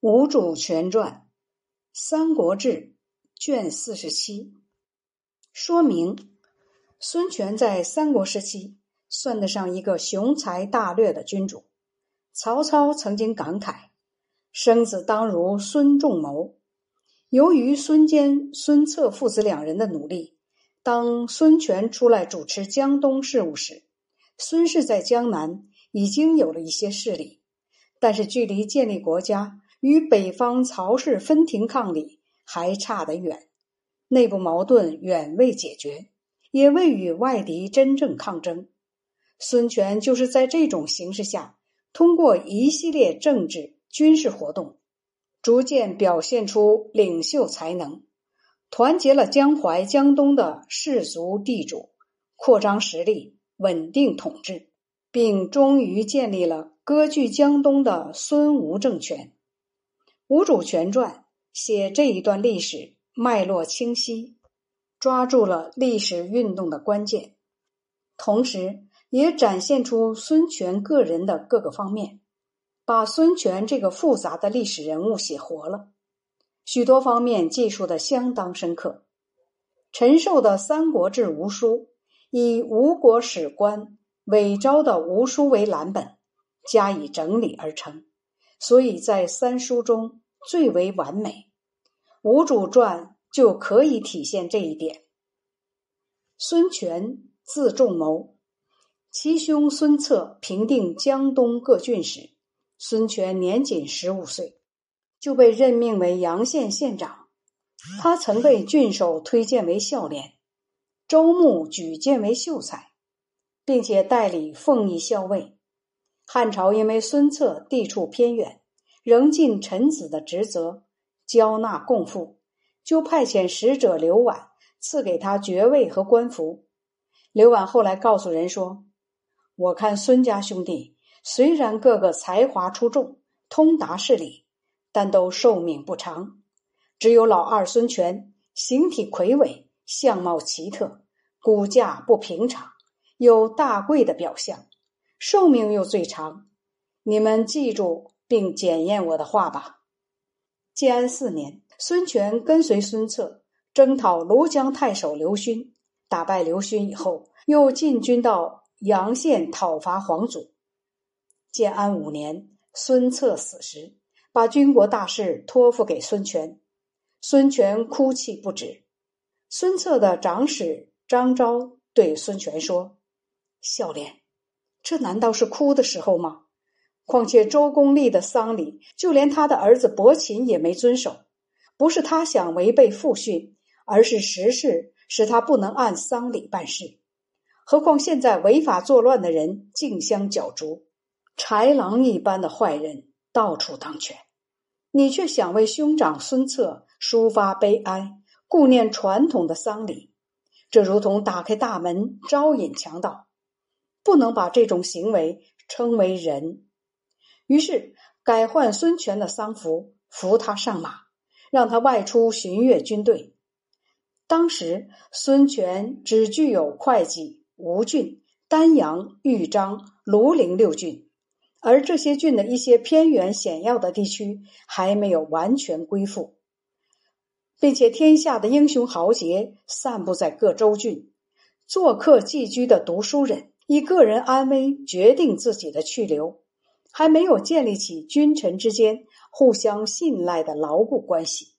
吴主全传，《三国志》卷四十七，说明孙权在三国时期算得上一个雄才大略的君主。曹操曾经感慨：“生子当如孙仲谋。”由于孙坚、孙策父子两人的努力，当孙权出来主持江东事务时，孙氏在江南已经有了一些势力，但是距离建立国家。与北方曹氏分庭抗礼还差得远，内部矛盾远未解决，也未与外敌真正抗争。孙权就是在这种形势下，通过一系列政治军事活动，逐渐表现出领袖才能，团结了江淮、江东的士族地主，扩张实力，稳定统治，并终于建立了割据江东的孙吴政权。《吴主全传》写这一段历史脉络清晰，抓住了历史运动的关键，同时也展现出孙权个人的各个方面，把孙权这个复杂的历史人物写活了，许多方面记述的相当深刻。陈寿的《三国志·吴书》以吴国史官韦昭的《吴书》为蓝本，加以整理而成。所以在三书中最为完美，吴主传就可以体现这一点。孙权字仲谋，其兄孙策平定江东各郡时，孙权年仅十五岁，就被任命为阳县县长。他曾被郡守推荐为孝廉，周牧举荐为秀才，并且代理奉义校尉。汉朝因为孙策地处偏远，仍尽臣子的职责，交纳贡赋，就派遣使者刘婉赐给他爵位和官服。刘婉后来告诉人说：“我看孙家兄弟虽然个个才华出众，通达事理，但都寿命不长。只有老二孙权，形体魁伟，相貌奇特，骨架不平常，有大贵的表象。”寿命又最长，你们记住并检验我的话吧。建安四年，孙权跟随孙策征讨庐江太守刘勋，打败刘勋以后，又进军到阳县讨伐黄祖。建安五年，孙策死时，把军国大事托付给孙权，孙权哭泣不止。孙策的长史张昭对孙权说：“孝廉。”这难道是哭的时候吗？况且周公立的丧礼，就连他的儿子伯禽也没遵守。不是他想违背父训，而是时势使他不能按丧礼办事。何况现在违法作乱的人竞相角逐，豺狼一般的坏人到处当权，你却想为兄长孙策抒发悲哀，顾念传统的丧礼，这如同打开大门招引强盗。不能把这种行为称为仁，于是改换孙权的丧服，扶他上马，让他外出巡阅军队。当时孙权只具有会稽、吴郡、丹阳、豫章、庐陵六郡，而这些郡的一些偏远险要的地区还没有完全归附，并且天下的英雄豪杰散布在各州郡，做客寄居的读书人。以个人安危决定自己的去留，还没有建立起君臣之间互相信赖的牢固关系。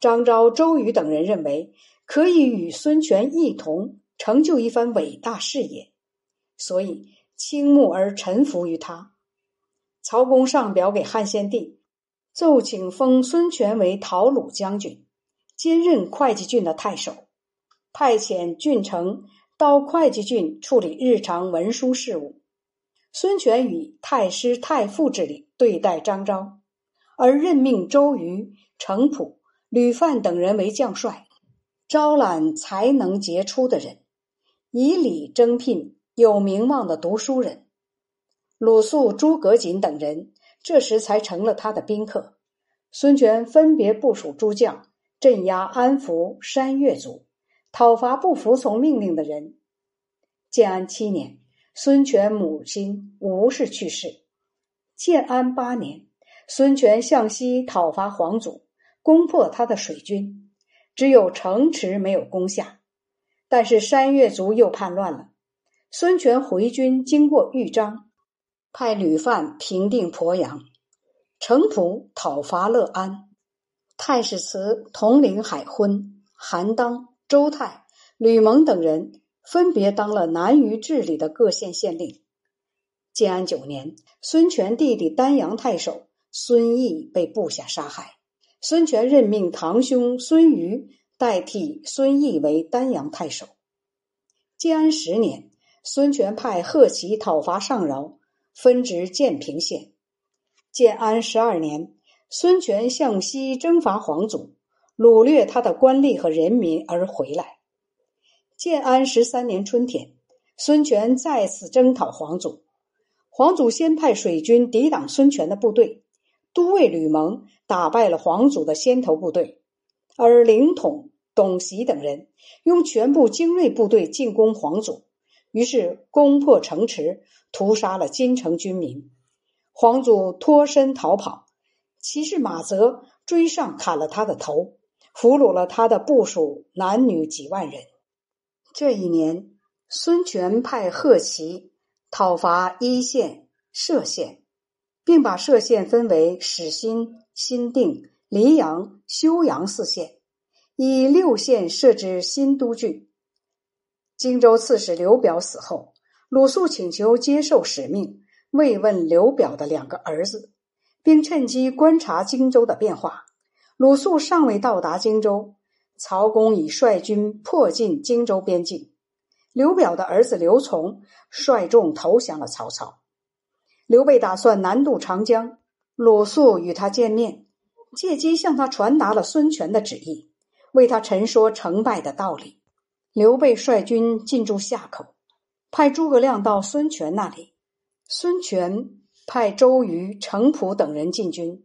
张昭、周瑜等人认为可以与孙权一同成就一番伟大事业，所以倾慕而臣服于他。曹公上表给汉献帝，奏请封孙权为讨虏将军，兼任会稽郡的太守，派遣郡丞。到会稽郡处理日常文书事务，孙权以太师太傅之礼对待张昭，而任命周瑜、程普、吕范等人为将帅，招揽才能杰出的人，以礼征聘有名望的读书人，鲁肃、诸葛瑾等人，这时才成了他的宾客。孙权分别部署诸将，镇压安抚山越族。讨伐不服从命令的人。建安七年，孙权母亲吴氏去世。建安八年，孙权向西讨伐黄祖，攻破他的水军，只有城池没有攻下。但是山越族又叛乱了，孙权回军经过豫章，派吕范平定鄱阳，程普讨伐乐安，太史慈统领海昏、韩当、周泰、吕蒙等人分别当了南于治理的各县县令。建安九年，孙权弟弟丹阳太守孙毅被部下杀害，孙权任命堂兄孙瑜代替孙毅为丹阳太守。建安十年，孙权派贺齐讨伐上饶，分职建平县。建安十二年，孙权向西征伐黄祖，掳掠他的官吏和人民而回来。建安十三年春天，孙权再次征讨黄祖。黄祖先派水军抵挡孙权的部队，都尉吕蒙打败了黄祖的先头部队，而凌统、董袭等人用全部精锐部队进攻黄祖，于是攻破城池，屠杀了金城军民。黄祖脱身逃跑，骑士马泽追上砍了他的头，俘虏了他的部属男女几万人。这一年，孙权派贺齐。讨伐一县、歙县，并把歙县分为始新、新定、黎阳、休阳四县，以六县设置新都郡。荆州刺史刘表死后，鲁肃请求接受使命，慰问刘表的两个儿子，并趁机观察荆州的变化。鲁肃尚未到达荆州，曹公已率军迫近荆州边境。刘表的儿子刘琮率众投降了曹操。刘备打算南渡长江，鲁肃与他见面，借机向他传达了孙权的旨意，为他陈说成败的道理。刘备率军进驻夏口，派诸葛亮到孙权那里。孙权派周瑜、程普等人进军，